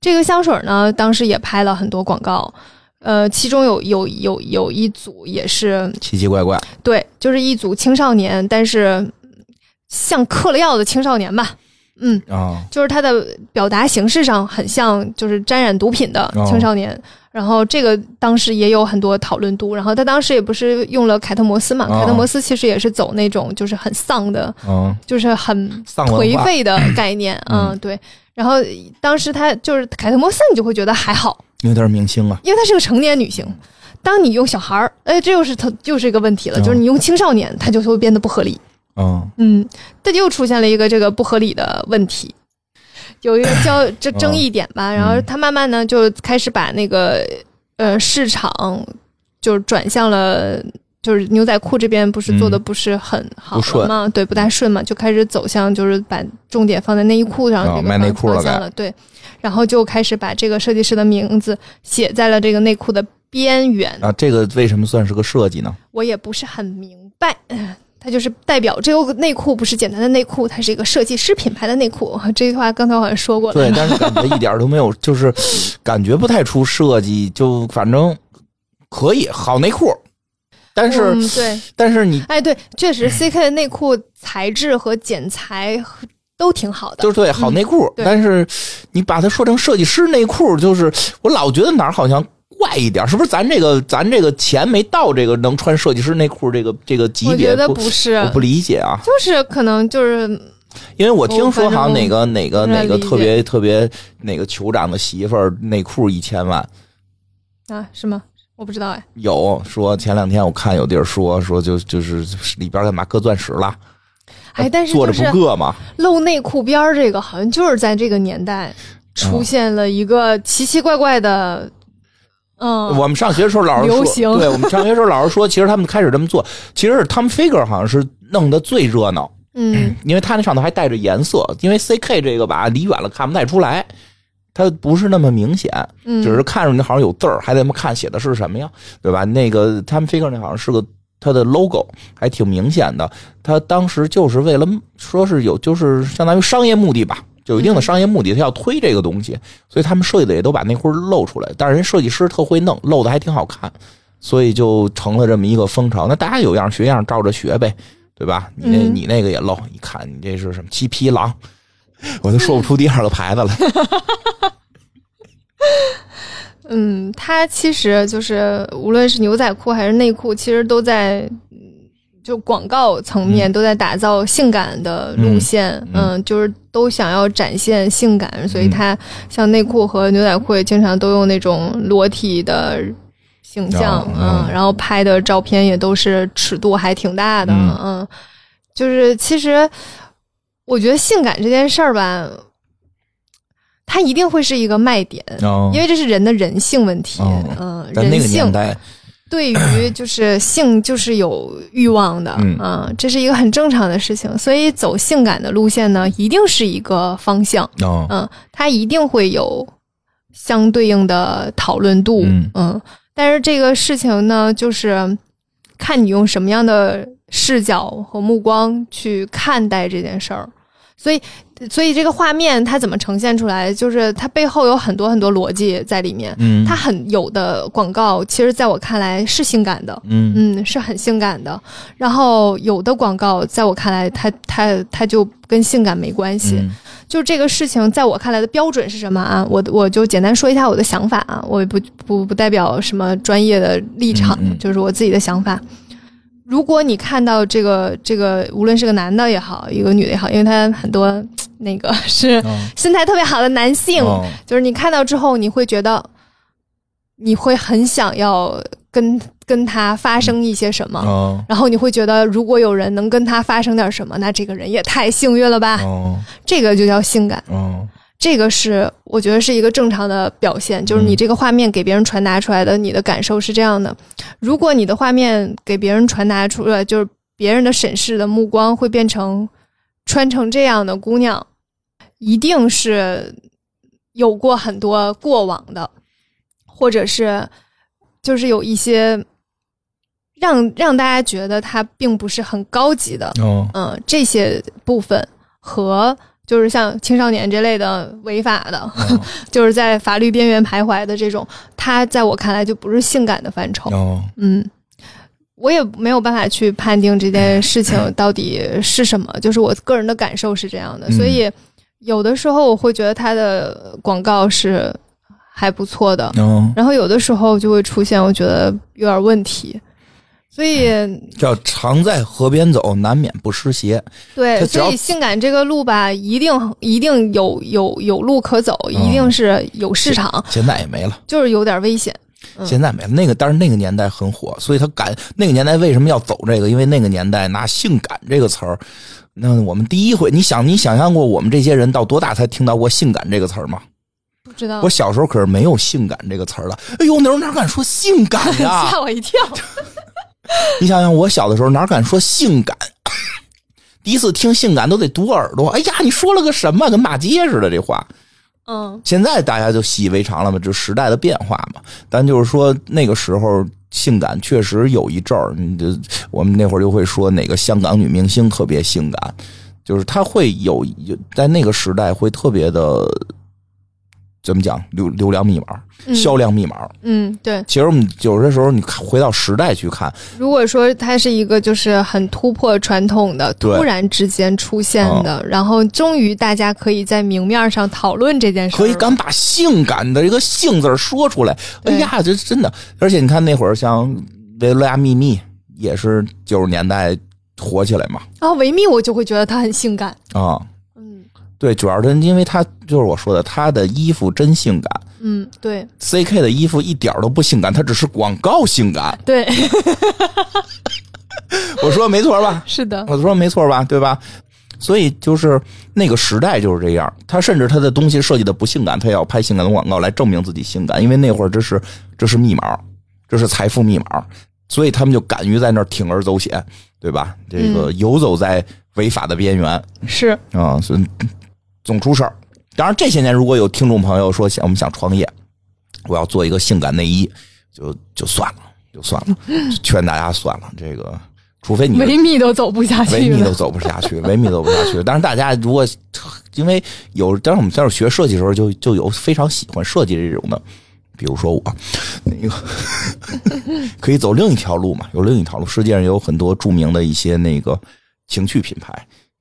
这个香水呢，当时也拍了很多广告，呃，其中有有有有一组也是奇奇怪怪，对，就是一组青少年，但是。像嗑了药的青少年吧，嗯，啊，就是他的表达形式上很像，就是沾染毒品的青少年。然后这个当时也有很多讨论度。然后他当时也不是用了凯特摩斯嘛，凯特摩斯其实也是走那种就是很丧的，就是很颓废的概念，嗯，对。然后当时他就是凯特摩斯，你就会觉得还好，因为他是明星啊，因为他是个成年女性。当你用小孩儿，哎，这又是他又是一个问题了，就是你用青少年，他就会变得不合理。嗯嗯，这又出现了一个这个不合理的问题，有一个叫这 争议点吧，然后他慢慢呢就开始把那个呃市场就是转向了，就是牛仔裤这边不是做的不是很好吗？对，不大顺嘛，就开始走向就是把重点放在内衣裤上这个方向了，对，然后就开始把这个设计师的名字写在了这个内裤的边缘啊，这个为什么算是个设计呢？我也不是很明白。它就是代表这个内裤不是简单的内裤，它是一个设计师品牌的内裤。这句话刚才好像说过了。对，但是感觉一点都没有，就是感觉不太出设计，就反正可以好内裤。但是对，但是你哎，对，确实 CK 的内裤材质和剪裁都挺好的，就是对好内裤。但是你把它说成设计师内裤，就是我老觉得哪儿好像。怪一点，是不是咱这个咱这个钱没到这个能穿设计师内裤这个这个级别？我觉得不是，我不理解啊。就是可能就是，因为我听说好像哪个哪个哪个特别特别哪个酋长的媳妇儿内裤一千万啊？是吗？我不知道哎。有说前两天我看有地儿说说就就是里边干嘛搁钻石了哎，但是坐着不硌吗。露内裤边儿这个，好像就是在这个年代出现了一个奇奇怪怪的。嗯，我们上学的时候老师说，对我们上学时候老师说，其实他们开始这么做，其实是 Tom Figure 好像是弄得最热闹。嗯，因为他那上头还带着颜色，因为 CK 这个吧，离远了看不太出来，它不是那么明显，嗯只是看着那好像有字儿，还得么看写的是什么呀，对吧？那个 Tom Figure 那好像是个。它的 logo 还挺明显的，他当时就是为了说是有，就是相当于商业目的吧，有一定的商业目的，他要推这个东西，所以他们设计的也都把内裤露出来。但是人设计师特会弄，露的还挺好看，所以就成了这么一个风潮。那大家有样学样，照着学呗，对吧？你那你那个也露，一看你这是什么七匹狼，我都说不出第二个牌子来。嗯，它其实就是无论是牛仔裤还是内裤，其实都在就广告层面都在打造性感的路线。嗯，就是都想要展现性感，所以它像内裤和牛仔裤也经常都用那种裸体的形象。嗯，然后拍的照片也都是尺度还挺大的。嗯，就是其实我觉得性感这件事儿吧。它一定会是一个卖点，因为这是人的人性问题。嗯，人性对于就是性就是有欲望的，嗯，这是一个很正常的事情。所以走性感的路线呢，一定是一个方向。嗯，它一定会有相对应的讨论度。嗯，但是这个事情呢，就是看你用什么样的视角和目光去看待这件事儿。所以。所以这个画面它怎么呈现出来？就是它背后有很多很多逻辑在里面。嗯，它很有的广告，其实在我看来是性感的。嗯嗯，是很性感的。然后有的广告在我看来，它它它就跟性感没关系。就这个事情，在我看来的标准是什么啊？我我就简单说一下我的想法啊，我也不不不代表什么专业的立场，就是我自己的想法。如果你看到这个这个，无论是个男的也好，一个女的也好，因为他很多那个 是身材特别好的男性，就是你看到之后，你会觉得你会很想要跟跟他发生一些什么，然后你会觉得如果有人能跟他发生点什么，那这个人也太幸运了吧？这个就叫性感。这个是我觉得是一个正常的表现，就是你这个画面给别人传达出来的，你的感受是这样的。如果你的画面给别人传达出来，就是别人的审视的目光会变成穿成这样的姑娘，一定是有过很多过往的，或者是就是有一些让让大家觉得她并不是很高级的，嗯，这些部分和。就是像青少年这类的违法的，就是在法律边缘徘徊的这种，他在我看来就不是性感的范畴。嗯，我也没有办法去判定这件事情到底是什么，就是我个人的感受是这样的。所以有的时候我会觉得它的广告是还不错的，然后有的时候就会出现我觉得有点问题。所以叫常在河边走，难免不湿鞋。对，所以性感这个路吧，一定一定有有有路可走，一定是有市场。现在也没了，就是有点危险。现在没了，那个但是那个年代很火，所以他敢那个年代为什么要走这个？因为那个年代拿“性感”这个词儿，那我们第一回，你想你想象过我们这些人到多大才听到过“性感”这个词儿吗？不知道。我小时候可是没有“性感”这个词儿的。哎呦，那时候哪敢说性感呀？吓我一跳。你想想，我小的时候哪敢说性感？第一次听性感都得堵耳朵。哎呀，你说了个什么？跟骂街似的这话。嗯。现在大家就习以为常了嘛，就时代的变化嘛。但就是说那个时候性感确实有一阵儿，你就我们那会儿就会说哪个香港女明星特别性感，就是她会有在那个时代会特别的。怎么讲流流量密码、销量密码？嗯，对。其实我们有些时候，你回到时代去看，如果说它是一个就是很突破传统的、突然之间出现的，然后终于大家可以在明面上讨论这件事，可以敢把性感的一个“性”字说出来。哎呀，这真的！而且你看那会儿，像维罗亚秘密也是九十年代火起来嘛。啊，维密我就会觉得它很性感啊。对，主要是因为他就是我说的，他的衣服真性感。嗯，对。C K 的衣服一点都不性感，他只是广告性感。对。我说没错吧？是的，我说没错吧？对吧？所以就是那个时代就是这样，他甚至他的东西设计的不性感，他也要拍性感的广告来证明自己性感，因为那会儿这是这是密码，这是财富密码，所以他们就敢于在那儿铤而走险，对吧？这个游走在违法的边缘是啊，所以总出事儿。当然这些年如果有听众朋友说想我们想创业，我要做一个性感内衣，就就算了，就算了，劝大家算了，这个。除非你维密都走不下去，维密都走不下去，维密走不下去。但是大家如果因为有，当时我们在这学设计的时候，就就有非常喜欢设计这种的，比如说我，那个 可以走另一条路嘛？有另一条路，世界上有很多著名的一些那个情趣品牌，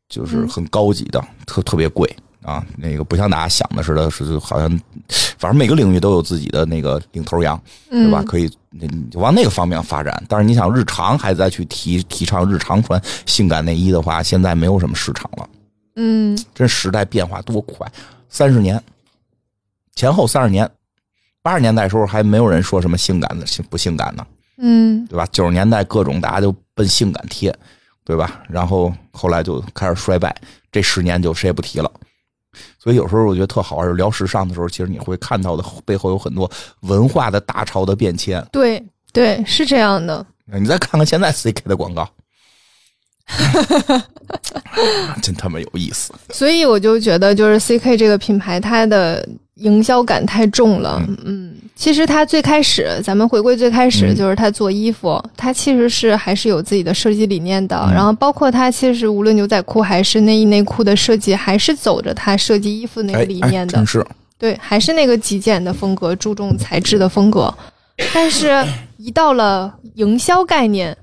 就是很高级的，特特别贵。啊，那个不像大家想的似的，是好像，反正每个领域都有自己的那个领头羊，对吧？可以，你就往那个方面发展。但是你想日常还在去提提倡日常穿性感内衣的话，现在没有什么市场了。嗯，这时代变化多快，三十年前后三十年，八十年代时候还没有人说什么性感的性不性感呢，嗯，对吧？九十年代各种大家就奔性感贴，对吧？然后后来就开始衰败，这十年就谁也不提了。所以有时候我觉得特好玩，聊时尚的时候，其实你会看到的背后有很多文化的大潮的变迁。对对，是这样的。你再看看现在 CK 的广告，真他妈有意思。所以我就觉得，就是 CK 这个品牌，它的。营销感太重了，嗯，其实它最开始，咱们回归最开始，就是它做衣服，它其实是还是有自己的设计理念的。然后包括它其实无论牛仔裤还是内衣内裤的设计，还是走着它设计衣服那个理念的，是，对，还是那个极简的风格，注重材质的风格。但是，一到了营销概念，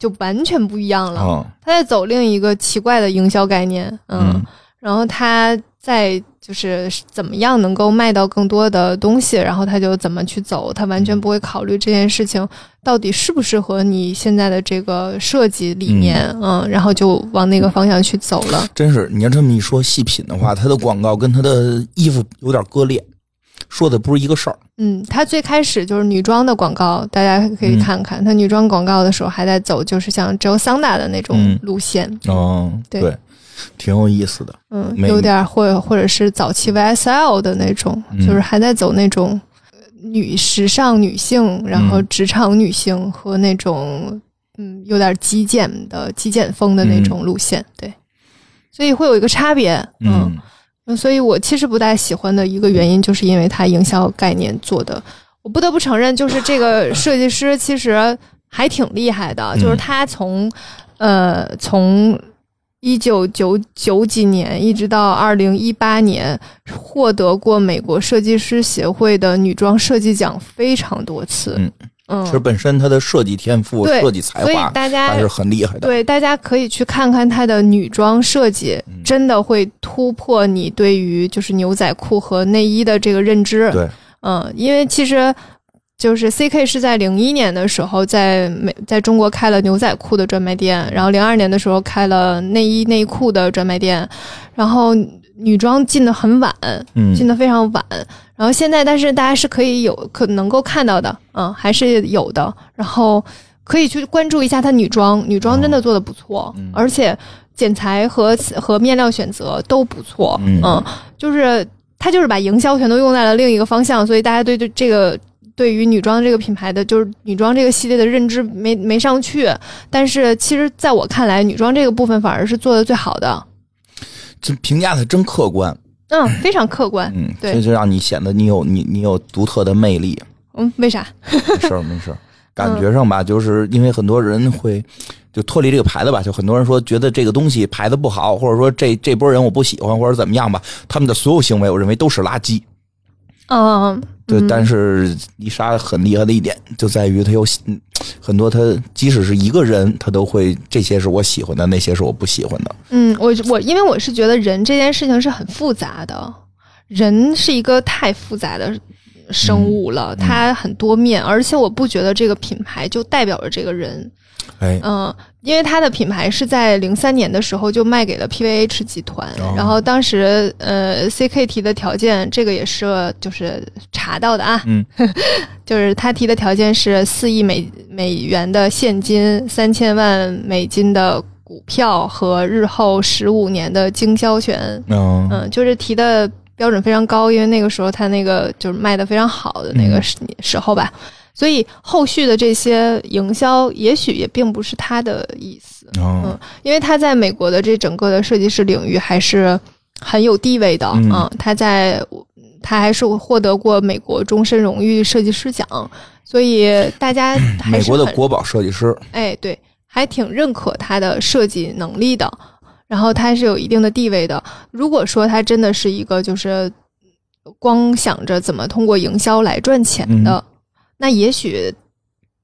就完全不一样了。他在走另一个奇怪的营销概念，嗯，然后他在。就是怎么样能够卖到更多的东西，然后他就怎么去走，他完全不会考虑这件事情到底适不适合你现在的这个设计理念，嗯，然后就往那个方向去走了。真是，你要这么一说，细品的话，他的广告跟他的衣服有点割裂，说的不是一个事儿。嗯，他最开始就是女装的广告，大家可以看看，他女装广告的时候还在走，就是像 Jo Sanda 的那种路线。哦，对。挺有意思的，嗯，有点或或者是早期 YSL 的那种，就是还在走那种女时尚女性，然后职场女性和那种嗯有点极简的极简风的那种路线，对，所以会有一个差别，嗯，所以我其实不太喜欢的一个原因，就是因为它营销概念做的，我不得不承认，就是这个设计师其实还挺厉害的，就是他从呃从。一九九九几年一直到二零一八年，获得过美国设计师协会的女装设计奖非常多次。嗯嗯，其实本身他的设计天赋、设计才华，大家还是很厉害的。对，大家可以去看看他的女装设计，真的会突破你对于就是牛仔裤和内衣的这个认知。对，嗯，因为其实。就是 C K 是在零一年的时候在美在中国开了牛仔裤的专卖店，然后零二年的时候开了内衣内裤的专卖店，然后女装进的很晚，进的非常晚，然后现在但是大家是可以有可能够看到的，嗯，还是有的，然后可以去关注一下它女装，女装真的做的不错，而且剪裁和和面料选择都不错，嗯，就是它就是把营销全都用在了另一个方向，所以大家对对这个。对于女装这个品牌的，就是女装这个系列的认知没没上去，但是其实在我看来，女装这个部分反而是做的最好的。这评价的真客观，嗯，非常客观，嗯，对，这就让你显得你有你你有独特的魅力。嗯，为啥？没事儿没事儿，感觉上吧，就是因为很多人会就脱离这个牌子吧，就很多人说觉得这个东西牌子不好，或者说这这波人我不喜欢，或者怎么样吧，他们的所有行为，我认为都是垃圾。嗯，对，但是丽莎很厉害的一点就在于她有很多，他即使是一个人，他都会这些是我喜欢的，那些是我不喜欢的。嗯，我我因为我是觉得人这件事情是很复杂的，人是一个太复杂的生物了，它很多面，而且我不觉得这个品牌就代表着这个人。哎，嗯，因为它的品牌是在零三年的时候就卖给了 PVH 集团，然后当时呃 CK 提的条件，这个也是就是查到的啊，嗯，就是他提的条件是四亿美美元的现金，三千万美金的股票和日后十五年的经销权，嗯嗯，就是提的标准非常高，因为那个时候他那个就是卖的非常好的那个时时候吧。所以后续的这些营销，也许也并不是他的意思，嗯，因为他在美国的这整个的设计师领域还是很有地位的嗯。他在他还是获得过美国终身荣誉设计师奖，所以大家美国的国宝设计师，哎，对，还挺认可他的设计能力的。然后他是有一定的地位的。如果说他真的是一个就是光想着怎么通过营销来赚钱的。那也许，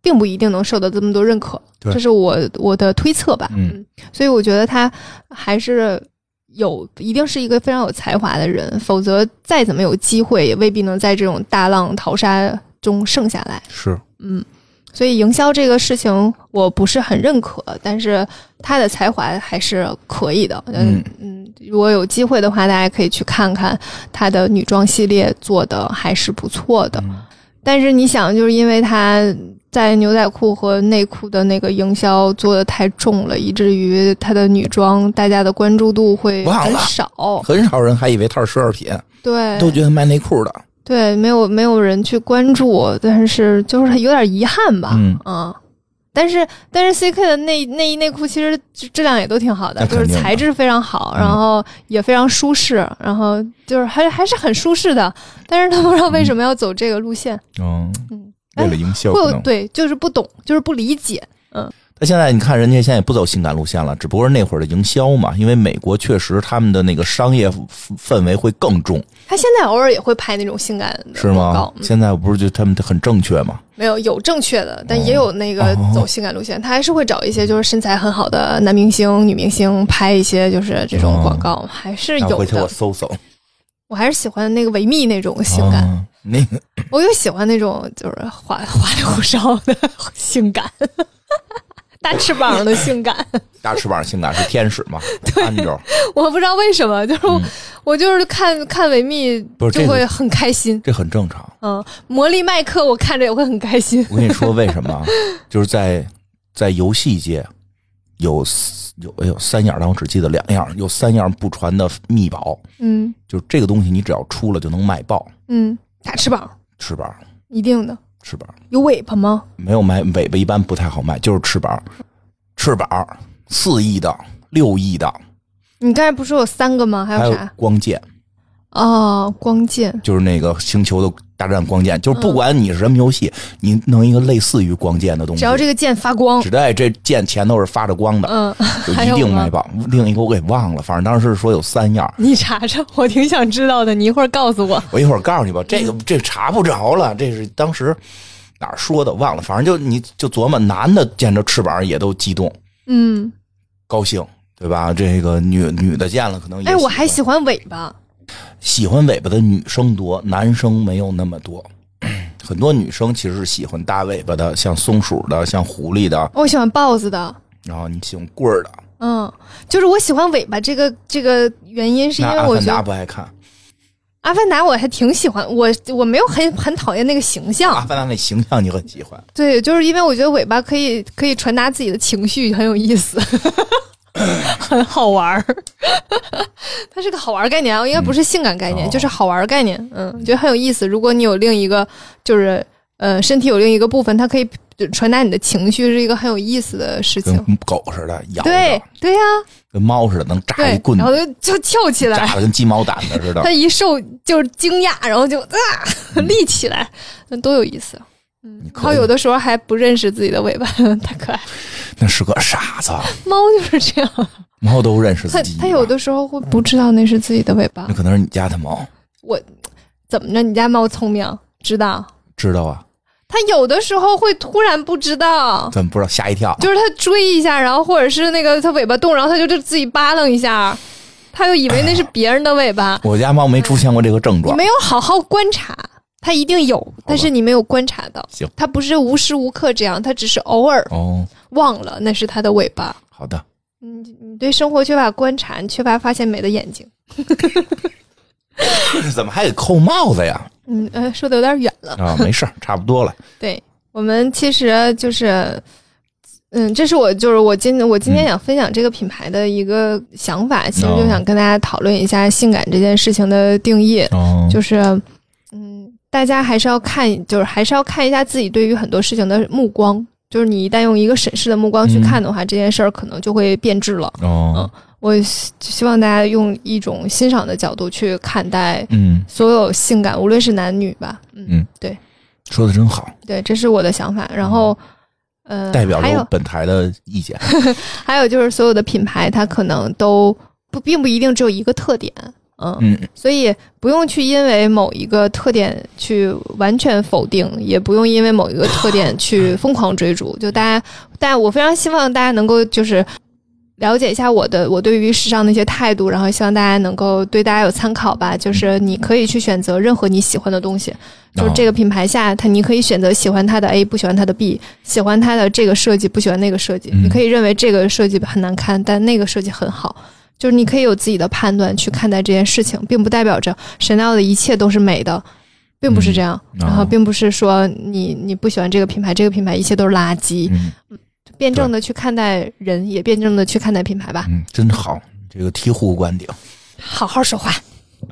并不一定能受到这么多认可，这是我我的推测吧。嗯，所以我觉得他还是有，一定是一个非常有才华的人，否则再怎么有机会，也未必能在这种大浪淘沙中剩下来。是，嗯，所以营销这个事情我不是很认可，但是他的才华还是可以的。嗯。嗯，如果有机会的话，大家可以去看看他的女装系列，做的还是不错的。但是你想，就是因为他在牛仔裤和内裤的那个营销做的太重了，以至于他的女装大家的关注度会很少，很少人还以为他是奢侈品，对，都觉得卖内裤的，对，没有没有人去关注，但是就是有点遗憾吧，嗯。但是但是 CK 的内内衣内裤其实质量也都挺好的，就是材质非常好，然后也非常舒适，然后就是还还是很舒适的。但是他不知道为什么要走这个路线，嗯嗯，为了营销，不对，就是不懂，就是不理解，嗯。他现在你看，人家现在也不走性感路线了，只不过是那会儿的营销嘛。因为美国确实他们的那个商业氛围会更重。他现在偶尔也会拍那种性感的广告？现在不是就他们很正确吗？没有，有正确的，但也有那个走性感路线。他还是会找一些就是身材很好的男明星、女明星拍一些就是这种广告，还是有的。回去我搜搜。我还是喜欢那个维密那种性感，那个我又喜欢那种就是花花里胡哨的性感。大翅膀的性感，大翅膀性感是天使吗？对，我不知道为什么，就是我就是看看维密就会很开心，这很正常。嗯，魔力麦克我看着也会很开心。我跟你说为什么？就是在在游戏界有有哎呦三样，但我只记得两样，有三样不传的秘宝。嗯，就是这个东西，你只要出了就能卖爆。嗯，大翅膀，翅膀，一定的。翅膀有尾巴吗？没有卖尾巴，一般不太好卖，就是翅膀。翅膀四亿的，六亿的。你刚才不是有三个吗？还有啥？光剑。哦，光剑就是那个星球的大战光剑，就是不管你是什么游戏，你弄一个类似于光剑的东西，只要这个剑发光，只要这剑前头是发着光的，嗯，就一定卖爆。另一个我给忘了，反正当时说有三样。你查查，我挺想知道的。你一会儿告诉我。我一会儿告诉你吧。这个这查不着了，这是当时哪儿说的忘了。反正就你就琢磨，男的见着翅膀也都激动，嗯，高兴，对吧？这个女女的见了可能也。哎，我还喜欢尾巴。喜欢尾巴的女生多，男生没有那么多。很多女生其实是喜欢大尾巴的，像松鼠的，像狐狸的。我喜欢豹子的。然后你喜欢棍儿的。嗯，就是我喜欢尾巴这个这个原因，是因为我觉得不爱看。阿凡达我还挺喜欢，我我没有很很讨厌那个形象。阿凡达那形象你很喜欢？对，就是因为我觉得尾巴可以可以传达自己的情绪，很有意思。很好玩儿，它是个好玩概念啊，应该不是性感概念，就是好玩概念。嗯，觉得很有意思。如果你有另一个，就是呃，身体有另一个部分，它可以传达你的情绪，是一个很有意思的事情。跟狗似的咬，对对呀，跟猫似的能扎一棍，然后就就跳起来，扎的跟鸡毛掸子似的。它一受就是惊讶，然后就啊立起来，那多有意思。嗯，然后有的时候还不认识自己的尾巴，太可爱。那是个傻子。猫就是这样，猫都认识自己。它有的时候会不知道那是自己的尾巴。那可能是你家的猫。我怎么着？你家猫聪明，知道？知道啊。它有的时候会突然不知道。怎么不知道？吓一跳。就是它追一下，然后或者是那个它尾巴动，然后它就就自己扒楞一下，它就以为那是别人的尾巴。我家猫没出现过这个症状。你没有好好观察。它一定有，但是你没有观察到。行，它不是无时无刻这样，它只是偶尔哦忘了那是它的尾巴。好的，嗯，你对生活缺乏观察，你缺乏发现美的眼睛。怎么还得扣帽子呀？嗯呃，说的有点远了啊，没事，差不多了。对我们其实就是，嗯，这是我就是我今我今天想分享这个品牌的一个想法，其实就想跟大家讨论一下性感这件事情的定义。哦，就是，嗯，大家还是要看，就是还是要看一下自己对于很多事情的目光。就是你一旦用一个审视的目光去看的话，这件事儿可能就会变质了。哦，我希希望大家用一种欣赏的角度去看待嗯所有性感，无论是男女吧。嗯，嗯，对说的真好，对，这是我的想法。然后，呃，代表了本台的意见。还有就是所有的品牌，它可能都不并不一定只有一个特点。嗯，嗯所以不用去因为某一个特点去完全否定，也不用因为某一个特点去疯狂追逐。就大家，但，我非常希望大家能够就是了解一下我的我对于时尚的一些态度，然后希望大家能够对大家有参考吧。就是你可以去选择任何你喜欢的东西，就是这个品牌下，它你可以选择喜欢它的 A，不喜欢它的 B，喜欢它的这个设计，不喜欢那个设计。嗯你可以认为这个设计很难看，但那个设计很好。就是你可以有自己的判断去看待这件事情，并不代表着 Chanel 的一切都是美的，并不是这样。嗯然后哦并不是说你你不喜欢这个品牌，这个品牌一切都是垃圾。嗯辩证的去看待人，也辩证的去看待品牌吧。嗯，真好，这个醍醐灌顶。好好说话。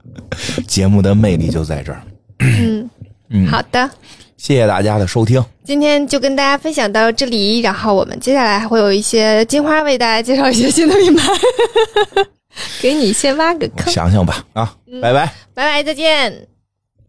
节目的魅力就在这儿。嗯，嗯，好的。谢谢大家的收听。今天就跟大家分享到这里，然后我们接下来还会有一些金花为大家介绍一些新的品牌，给你先挖个坑。想想吧，啊，拜拜。拜拜，再见。